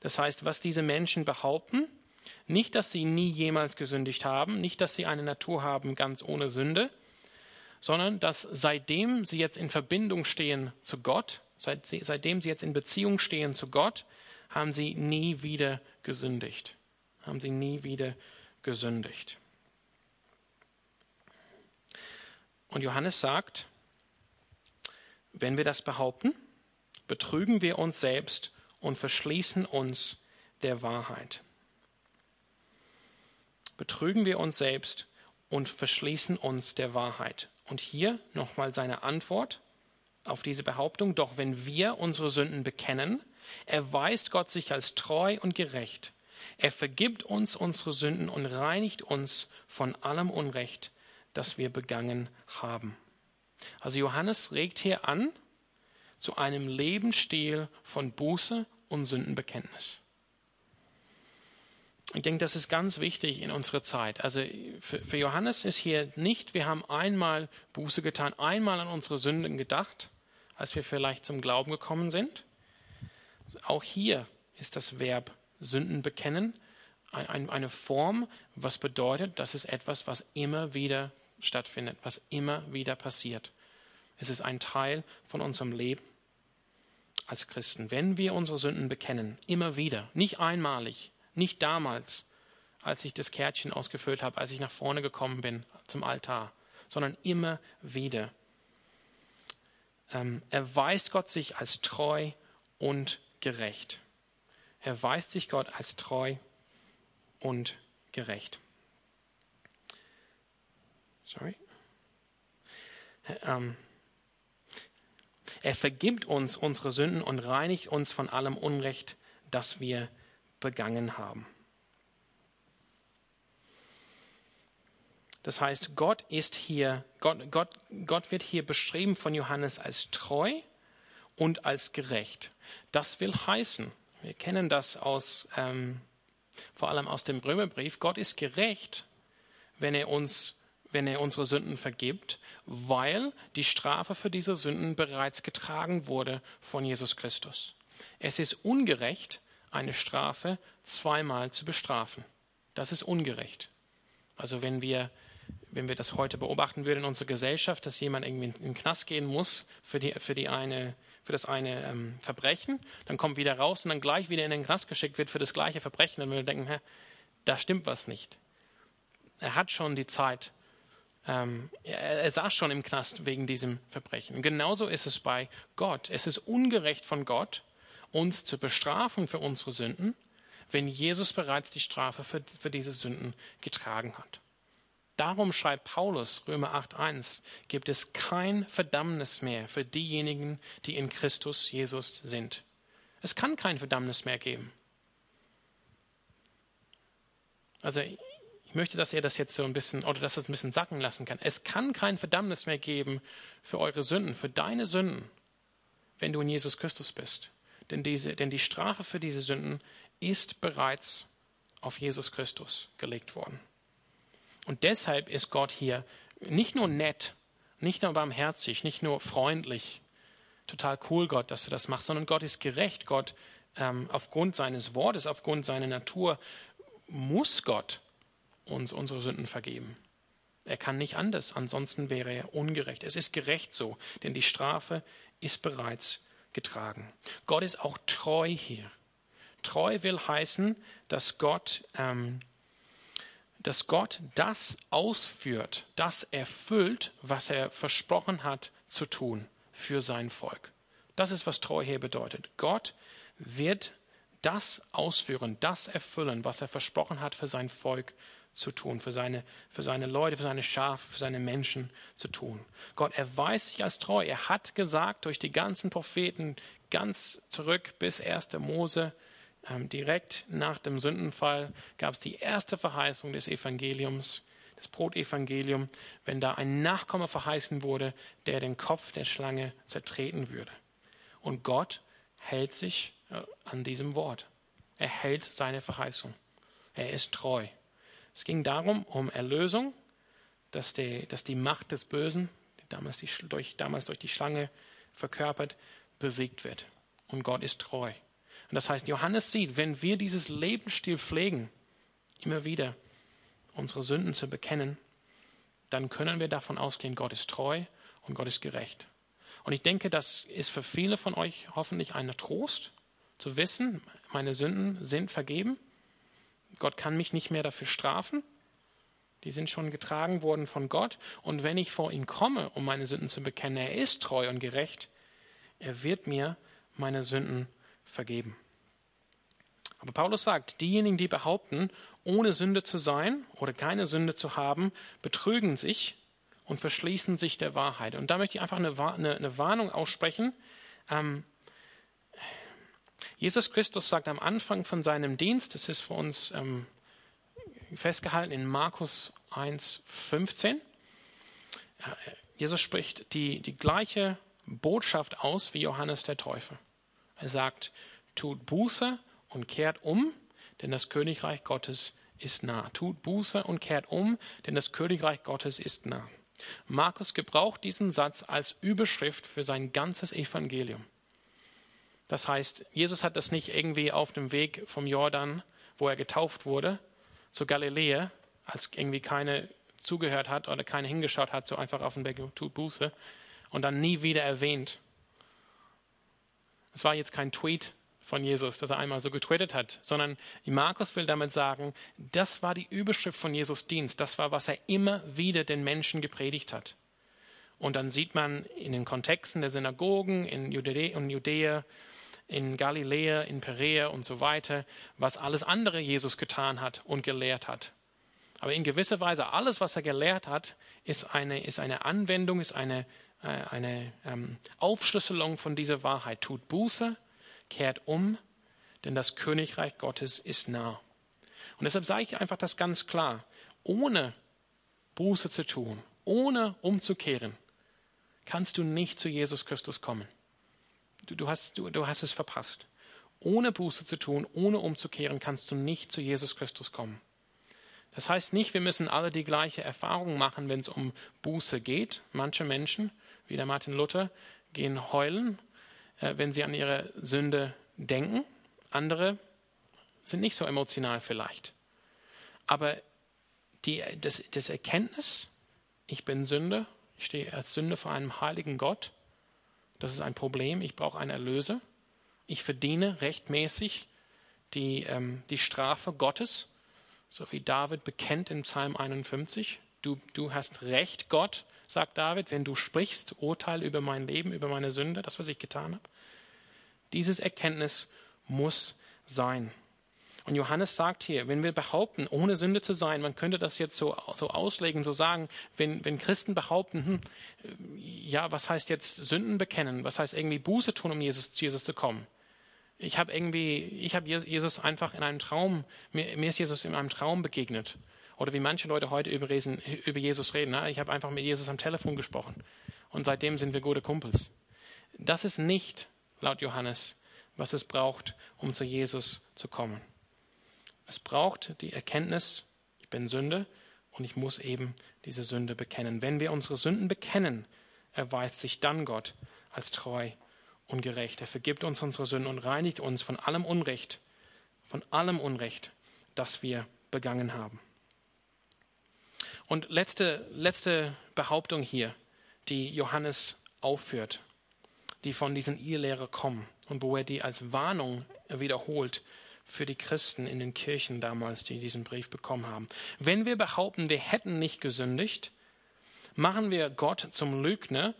Das heißt, was diese Menschen behaupten, nicht, dass sie nie jemals gesündigt haben, nicht, dass sie eine Natur haben ganz ohne Sünde, sondern dass seitdem sie jetzt in Verbindung stehen zu Gott, seit, seitdem sie jetzt in Beziehung stehen zu Gott, haben sie nie wieder gesündigt. Haben sie nie wieder gesündigt. Und Johannes sagt, wenn wir das behaupten, betrügen wir uns selbst und verschließen uns der Wahrheit. Betrügen wir uns selbst und verschließen uns der Wahrheit. Und hier nochmal seine Antwort auf diese Behauptung. Doch wenn wir unsere Sünden bekennen, erweist Gott sich als treu und gerecht. Er vergibt uns unsere Sünden und reinigt uns von allem Unrecht, das wir begangen haben. Also Johannes regt hier an zu einem Lebensstil von Buße und Sündenbekenntnis. Ich denke, das ist ganz wichtig in unserer Zeit. Also für, für, Johannes ist hier nicht, wir haben einmal Buße getan, einmal an unsere Sünden gedacht, als wir vielleicht zum Glauben gekommen sind. Auch hier ist das Verb Sünden bekennen ein, eine Form, was bedeutet, das ist etwas, was immer wieder stattfindet, was immer wieder passiert. Es ist ein Teil von unserem Leben als Christen. Wenn wir unsere Sünden bekennen, immer wieder, nicht einmalig, nicht damals, als ich das Kärtchen ausgefüllt habe, als ich nach vorne gekommen bin zum Altar, sondern immer wieder. Ähm, erweist Gott sich als treu und gerecht. Erweist sich Gott als treu und gerecht. Sorry. Ähm, er vergibt uns unsere Sünden und reinigt uns von allem Unrecht, das wir begangen haben. Das heißt, Gott ist hier, Gott, Gott, Gott wird hier beschrieben von Johannes als treu und als gerecht. Das will heißen, wir kennen das aus, ähm, vor allem aus dem Römerbrief, Gott ist gerecht, wenn er uns, wenn er unsere Sünden vergibt, weil die Strafe für diese Sünden bereits getragen wurde von Jesus Christus. Es ist ungerecht, eine Strafe zweimal zu bestrafen. Das ist ungerecht. Also wenn wir, wenn wir das heute beobachten würden in unserer Gesellschaft, dass jemand irgendwie in den Knast gehen muss für, die, für, die eine, für das eine ähm, Verbrechen, dann kommt wieder raus und dann gleich wieder in den Knast geschickt wird für das gleiche Verbrechen, dann würden wir denken, hä, da stimmt was nicht. Er hat schon die Zeit, ähm, er, saß schon im Knast wegen diesem Verbrechen. Genauso ist es bei Gott. Es ist ungerecht von Gott, uns zu bestrafen für unsere Sünden, wenn Jesus bereits die Strafe für, für diese Sünden getragen hat. Darum schreibt Paulus, Römer 8.1, gibt es kein Verdammnis mehr für diejenigen, die in Christus Jesus sind. Es kann kein Verdammnis mehr geben. Also ich möchte, dass ihr das jetzt so ein bisschen, oder dass es ein bisschen sacken lassen kann. Es kann kein Verdammnis mehr geben für eure Sünden, für deine Sünden, wenn du in Jesus Christus bist. Denn, diese, denn die Strafe für diese Sünden ist bereits auf Jesus Christus gelegt worden. Und deshalb ist Gott hier nicht nur nett, nicht nur barmherzig, nicht nur freundlich, total cool, Gott, dass du das machst, sondern Gott ist gerecht. Gott, ähm, aufgrund seines Wortes, aufgrund seiner Natur, muss Gott uns unsere Sünden vergeben. Er kann nicht anders, ansonsten wäre er ungerecht. Es ist gerecht so, denn die Strafe ist bereits getragen. Gott ist auch treu hier. Treu will heißen, dass Gott, ähm, dass Gott das ausführt, das erfüllt, was er versprochen hat zu tun für sein Volk. Das ist, was treu hier bedeutet. Gott wird das ausführen, das erfüllen, was er versprochen hat für sein Volk zu tun, für seine, für seine Leute, für seine Schafe, für seine Menschen zu tun. Gott erweist sich als treu. Er hat gesagt durch die ganzen Propheten ganz zurück bis 1. Mose, ähm, direkt nach dem Sündenfall gab es die erste Verheißung des Evangeliums, das Brotevangelium, wenn da ein Nachkomme verheißen wurde, der den Kopf der Schlange zertreten würde. Und Gott hält sich äh, an diesem Wort. Er hält seine Verheißung. Er ist treu. Es ging darum, um Erlösung, dass die, dass die Macht des Bösen, die damals, die, durch, damals durch die Schlange verkörpert, besiegt wird. Und Gott ist treu. Und das heißt, Johannes sieht, wenn wir dieses Lebensstil pflegen, immer wieder unsere Sünden zu bekennen, dann können wir davon ausgehen, Gott ist treu und Gott ist gerecht. Und ich denke, das ist für viele von euch hoffentlich ein Trost, zu wissen, meine Sünden sind vergeben Gott kann mich nicht mehr dafür strafen. Die sind schon getragen worden von Gott. Und wenn ich vor ihn komme, um meine Sünden zu bekennen, er ist treu und gerecht, er wird mir meine Sünden vergeben. Aber Paulus sagt, diejenigen, die behaupten, ohne Sünde zu sein oder keine Sünde zu haben, betrügen sich und verschließen sich der Wahrheit. Und da möchte ich einfach eine, Warnung aussprechen. Ähm, Jesus Christus sagt am Anfang von seinem Dienst, das ist für uns ähm, festgehalten in Markus 1, 15. Jesus spricht die, die gleiche Botschaft aus wie Johannes der Täufer. Er sagt, tut Buße und kehrt um, denn das Königreich Gottes ist nah. Tut Buße und kehrt um, denn das Königreich Gottes ist nah. Markus gebraucht diesen Satz als Überschrift für sein ganzes Evangelium. Das heißt, Jesus hat das nicht irgendwie auf dem Weg vom Jordan, wo er getauft wurde, zu Galiläa, als irgendwie keine zugehört hat oder keine hingeschaut hat, so einfach auf den Berg tut Buße und dann nie wieder erwähnt. Es war jetzt kein Tweet von Jesus, dass er einmal so getwittert hat, sondern Markus will damit sagen, das war die Überschrift von Jesus Dienst, das war, was er immer wieder den Menschen gepredigt hat. Und dann sieht man in den Kontexten der Synagogen in Judäa, in, Judäa, in Galiläa, in Perea und so weiter, was alles andere Jesus getan hat und gelehrt hat. Aber in gewisser Weise, alles, was er gelehrt hat, ist eine, ist eine Anwendung, ist eine, äh, eine ähm, Aufschlüsselung von dieser Wahrheit. Tut Buße, kehrt um, denn das Königreich Gottes ist nah. Und deshalb sage ich einfach das ganz klar. Ohne Buße zu tun, ohne umzukehren, kannst du nicht zu Jesus Christus kommen. Du, du, hast, du, du hast es verpasst. Ohne Buße zu tun, ohne umzukehren, kannst du nicht zu Jesus Christus kommen. Das heißt nicht, wir müssen alle die gleiche Erfahrung machen, wenn es um Buße geht. Manche Menschen, wie der Martin Luther, gehen heulen, äh, wenn sie an ihre Sünde denken. Andere sind nicht so emotional vielleicht. Aber die, das, das Erkenntnis, ich bin Sünde, ich stehe als Sünde vor einem heiligen Gott, das ist ein Problem, ich brauche einen Erlöser, ich verdiene rechtmäßig die, ähm, die Strafe Gottes so wie David bekennt in Psalm 51. Du, du hast recht, Gott, sagt David, wenn du sprichst, Urteil über mein Leben, über meine Sünde, das, was ich getan habe. Dieses Erkenntnis muss sein. Und Johannes sagt hier, wenn wir behaupten, ohne Sünde zu sein, man könnte das jetzt so, so auslegen, so sagen, wenn, wenn Christen behaupten, hm, ja, was heißt jetzt Sünden bekennen? Was heißt irgendwie Buße tun, um Jesus, Jesus zu kommen? ich habe irgendwie, ich habe Jesus einfach in einem Traum, mir, mir, ist Jesus in einem Traum begegnet. Oder wie manche Leute heute über, über Jesus reden. Ne? Ich habe einfach mit Jesus am Telefon gesprochen. Und seitdem sind wir gute Kumpels. Das ist nicht, laut Johannes, was es braucht, um zu Jesus zu kommen. Es braucht die Erkenntnis, ich bin Sünde und ich muss eben diese Sünde bekennen. Wenn wir unsere Sünden bekennen, erweist sich dann Gott als treu und gerecht. Er vergibt uns unsere Sünden und reinigt uns von allem Unrecht, von allem Unrecht, das wir begangen haben. Und letzte, letzte Behauptung hier, die Johannes aufführt, die von diesen Irrlehrer kommen und wo er die als Warnung wiederholt für die Christen in den Kirchen damals, die diesen Brief bekommen haben. Wenn wir behaupten, wir hätten nicht gesündigt, machen wir Gott zum Lügner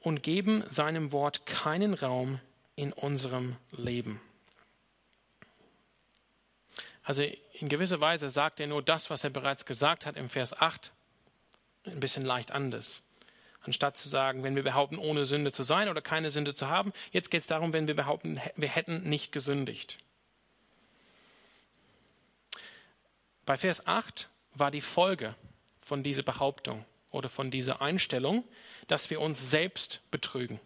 und geben seinem Wort keinen Raum in unserem Leben. Also in gewisser Weise sagt er nur das, was er bereits gesagt hat im Vers 8, ein bisschen leicht anders. Anstatt zu sagen, wenn wir behaupten, ohne Sünde zu sein oder keine Sünde zu haben, jetzt geht es darum, wenn wir behaupten, wir hätten nicht gesündigt. Bei Vers 8 war die Folge von dieser Behauptung oder von dieser Einstellung, dass wir uns selbst betrügen,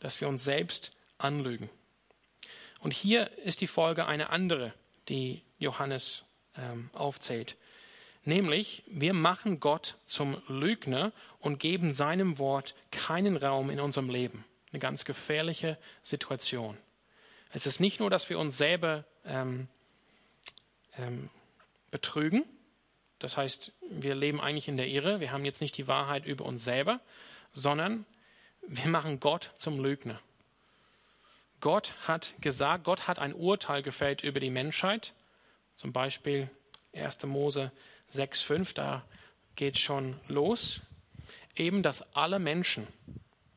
dass wir uns selbst anlügen. Und hier ist die Folge eine andere, die Johannes ähm, aufzählt. Nämlich, wir machen Gott zum Lügner und geben seinem Wort keinen Raum in unserem Leben. Eine ganz gefährliche Situation. Es ist nicht nur, dass wir uns selber ähm, ähm, betrügen, das heißt, wir leben eigentlich in der Irre. Wir haben jetzt nicht die Wahrheit über uns selber, sondern wir machen Gott zum Lügner. Gott hat gesagt, Gott hat ein Urteil gefällt über die Menschheit. Zum Beispiel 1. Mose 6,5, da geht schon los. Eben, dass alle Menschen,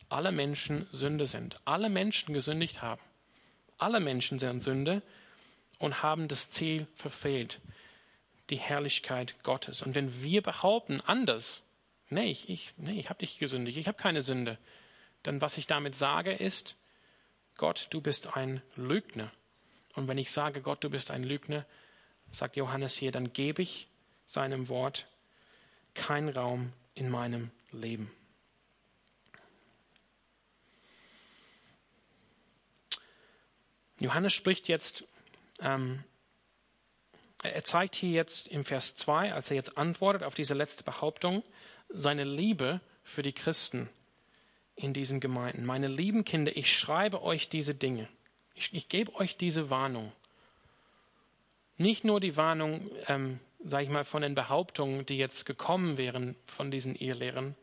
alle Menschen Sünde sind. Alle Menschen gesündigt haben. Alle Menschen sind Sünde und haben das Ziel verfehlt die Herrlichkeit Gottes. Und wenn wir behaupten anders, nee, ich, ich, nee, ich habe nicht gesündigt, ich habe keine Sünde. Dann was ich damit sage ist, Gott, du bist ein Lügner. Und wenn ich sage, Gott, du bist ein Lügner, sagt Johannes hier, dann gebe ich seinem Wort keinen Raum in meinem Leben. Johannes spricht jetzt, ähm, er zeigt hier jetzt im Vers 2, als er jetzt antwortet auf diese letzte Behauptung, seine Liebe für die Christen in diesen Gemeinden. Meine lieben Kinder, ich schreibe euch diese Dinge. Ich, ich gebe euch diese Warnung. Nicht nur die Warnung, ähm, sage ich mal, von den Behauptungen, die jetzt gekommen wären von diesen Ehelehrern,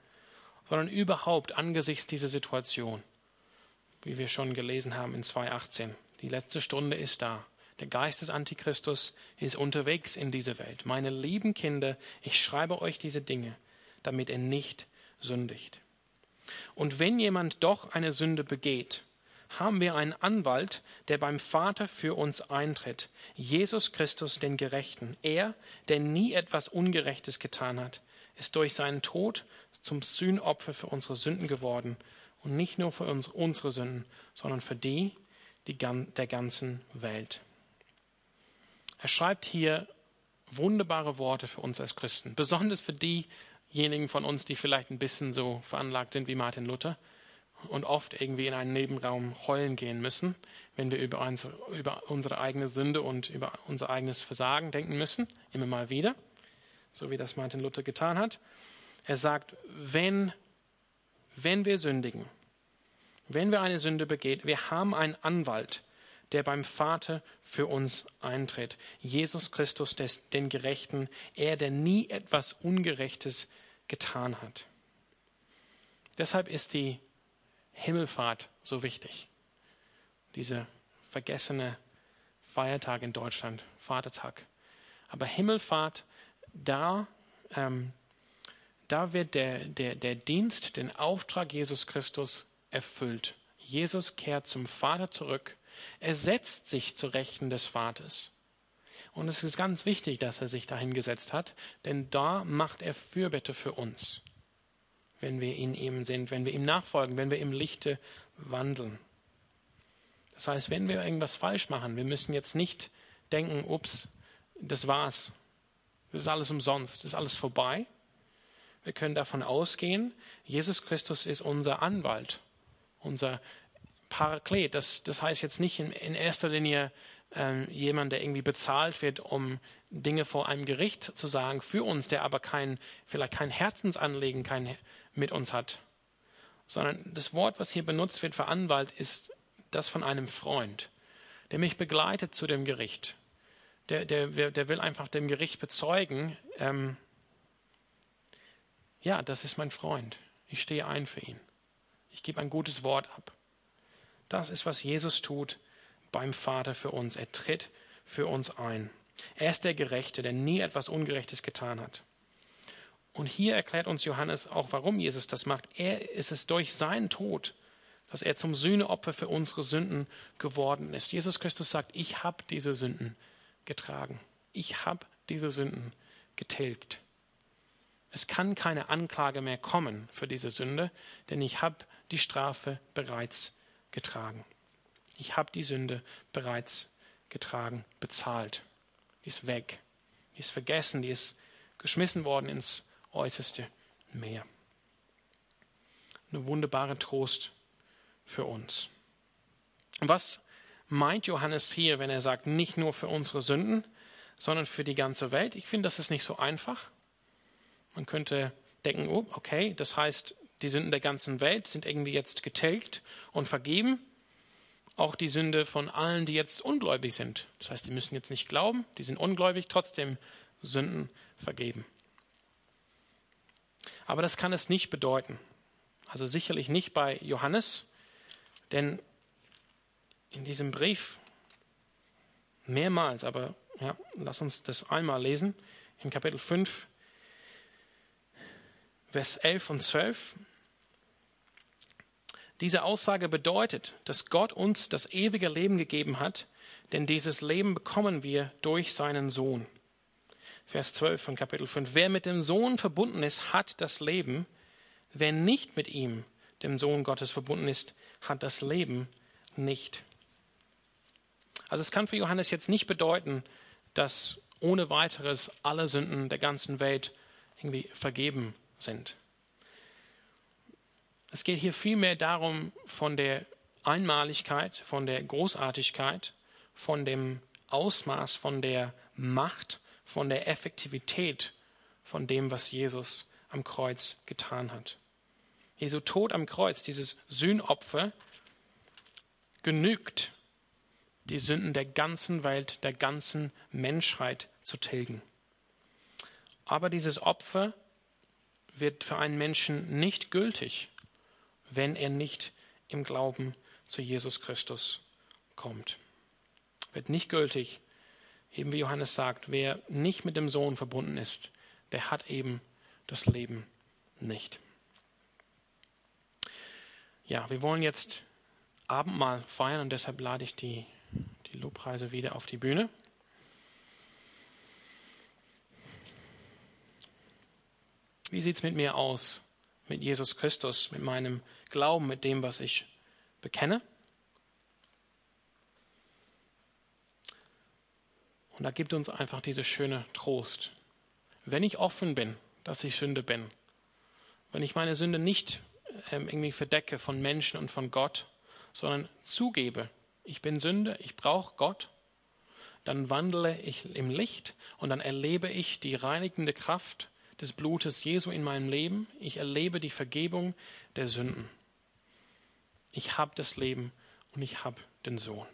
sondern überhaupt angesichts dieser Situation, wie wir schon gelesen haben in 2.18. Die letzte Stunde ist da. Der Geist des Antichristus ist unterwegs in diese Welt. Meine lieben Kinder, ich schreibe euch diese Dinge, damit er nicht sündigt. Und wenn jemand doch eine Sünde begeht, haben wir einen Anwalt, der beim Vater für uns eintritt, Jesus Christus den Gerechten. Er, der nie etwas Ungerechtes getan hat, ist durch seinen Tod zum Sühnopfer für unsere Sünden geworden und nicht nur für uns, unsere Sünden, sondern für die, die der ganzen Welt. Er schreibt hier wunderbare Worte für uns als Christen, besonders für diejenigen von uns, die vielleicht ein bisschen so veranlagt sind wie Martin Luther und oft irgendwie in einen Nebenraum heulen gehen müssen, wenn wir über unsere, über unsere eigene Sünde und über unser eigenes Versagen denken müssen, immer mal wieder, so wie das Martin Luther getan hat. Er sagt, wenn, wenn wir sündigen, wenn wir eine Sünde begehen, wir haben einen Anwalt, der beim Vater für uns eintritt. Jesus Christus, des, den Gerechten, er, der nie etwas Ungerechtes getan hat. Deshalb ist die Himmelfahrt so wichtig. Diese vergessene Feiertag in Deutschland, Vatertag. Aber Himmelfahrt, da, ähm, da wird der, der, der Dienst, den Auftrag Jesus Christus erfüllt. Jesus kehrt zum Vater zurück. Er setzt sich zu Rechten des Vaters. Und es ist ganz wichtig, dass er sich dahin gesetzt hat, denn da macht er Fürbitte für uns wenn wir in ihm sind, wenn wir ihm nachfolgen, wenn wir im Lichte wandeln. Das heißt, wenn wir irgendwas falsch machen, wir müssen jetzt nicht denken, ups, das war's. Das ist alles umsonst, das ist alles vorbei. Wir können davon ausgehen, Jesus Christus ist unser Anwalt, unser Paraklet. Das, das heißt jetzt nicht in, in erster Linie äh, jemand, der irgendwie bezahlt wird, um Dinge vor einem Gericht zu sagen für uns, der aber kein, vielleicht kein Herzensanliegen kein, mit uns hat. Sondern das Wort, was hier benutzt wird für Anwalt, ist das von einem Freund, der mich begleitet zu dem Gericht. Der, der, der will einfach dem Gericht bezeugen, ähm, ja, das ist mein Freund. Ich stehe ein für ihn. Ich gebe ein gutes Wort ab. Das ist, was Jesus tut beim Vater für uns. Er tritt für uns ein. Er ist der Gerechte, der nie etwas Ungerechtes getan hat. Und hier erklärt uns Johannes auch, warum Jesus das macht. Er ist es durch seinen Tod, dass er zum Sühneopfer für unsere Sünden geworden ist. Jesus Christus sagt, ich habe diese Sünden getragen. Ich habe diese Sünden getilgt. Es kann keine Anklage mehr kommen für diese Sünde, denn ich habe die Strafe bereits getragen. Ich habe die Sünde bereits getragen, bezahlt. Die ist weg. Die ist vergessen, die ist geschmissen worden ins äußerste Meer. Eine wunderbare Trost für uns. Was meint Johannes hier, wenn er sagt, nicht nur für unsere Sünden, sondern für die ganze Welt? Ich finde, das ist nicht so einfach. Man könnte denken, oh, okay, das heißt, die Sünden der ganzen Welt sind irgendwie jetzt getilgt und vergeben. Auch die Sünde von allen, die jetzt ungläubig sind. Das heißt, die müssen jetzt nicht glauben, die sind ungläubig, trotzdem Sünden vergeben. Aber das kann es nicht bedeuten. Also sicherlich nicht bei Johannes, denn in diesem Brief mehrmals, aber ja, lass uns das einmal lesen, in Kapitel 5, Vers 11 und 12. Diese Aussage bedeutet, dass Gott uns das ewige Leben gegeben hat, denn dieses Leben bekommen wir durch seinen Sohn. Vers 12 von Kapitel 5. Wer mit dem Sohn verbunden ist, hat das Leben. Wer nicht mit ihm, dem Sohn Gottes, verbunden ist, hat das Leben nicht. Also es kann für Johannes jetzt nicht bedeuten, dass ohne weiteres alle Sünden der ganzen Welt irgendwie vergeben sind. Es geht hier vielmehr darum, von der Einmaligkeit, von der Großartigkeit, von dem Ausmaß, von der Macht, von der Effektivität von dem, was Jesus am Kreuz getan hat. Jesu Tod am Kreuz, dieses Sühnopfer, genügt, die Sünden der ganzen Welt, der ganzen Menschheit zu tilgen. Aber dieses Opfer wird für einen Menschen nicht gültig, wenn er nicht im Glauben zu Jesus Christus kommt. Wird nicht gültig, eben wie Johannes sagt, wer nicht mit dem Sohn verbunden ist, der hat eben das Leben nicht. Ja, wir wollen jetzt Abendmahl feiern und deshalb lade ich die, die Lobpreise wieder auf die Bühne. Wie sieht es mit mir aus, mit Jesus Christus, mit meinem Glauben, mit dem, was ich bekenne? Und da gibt uns einfach diese schöne Trost. Wenn ich offen bin, dass ich Sünde bin, wenn ich meine Sünde nicht ähm, irgendwie verdecke von Menschen und von Gott, sondern zugebe, ich bin Sünde, ich brauche Gott, dann wandle ich im Licht und dann erlebe ich die reinigende Kraft des Blutes Jesu in meinem Leben. Ich erlebe die Vergebung der Sünden. Ich habe das Leben und ich habe den Sohn.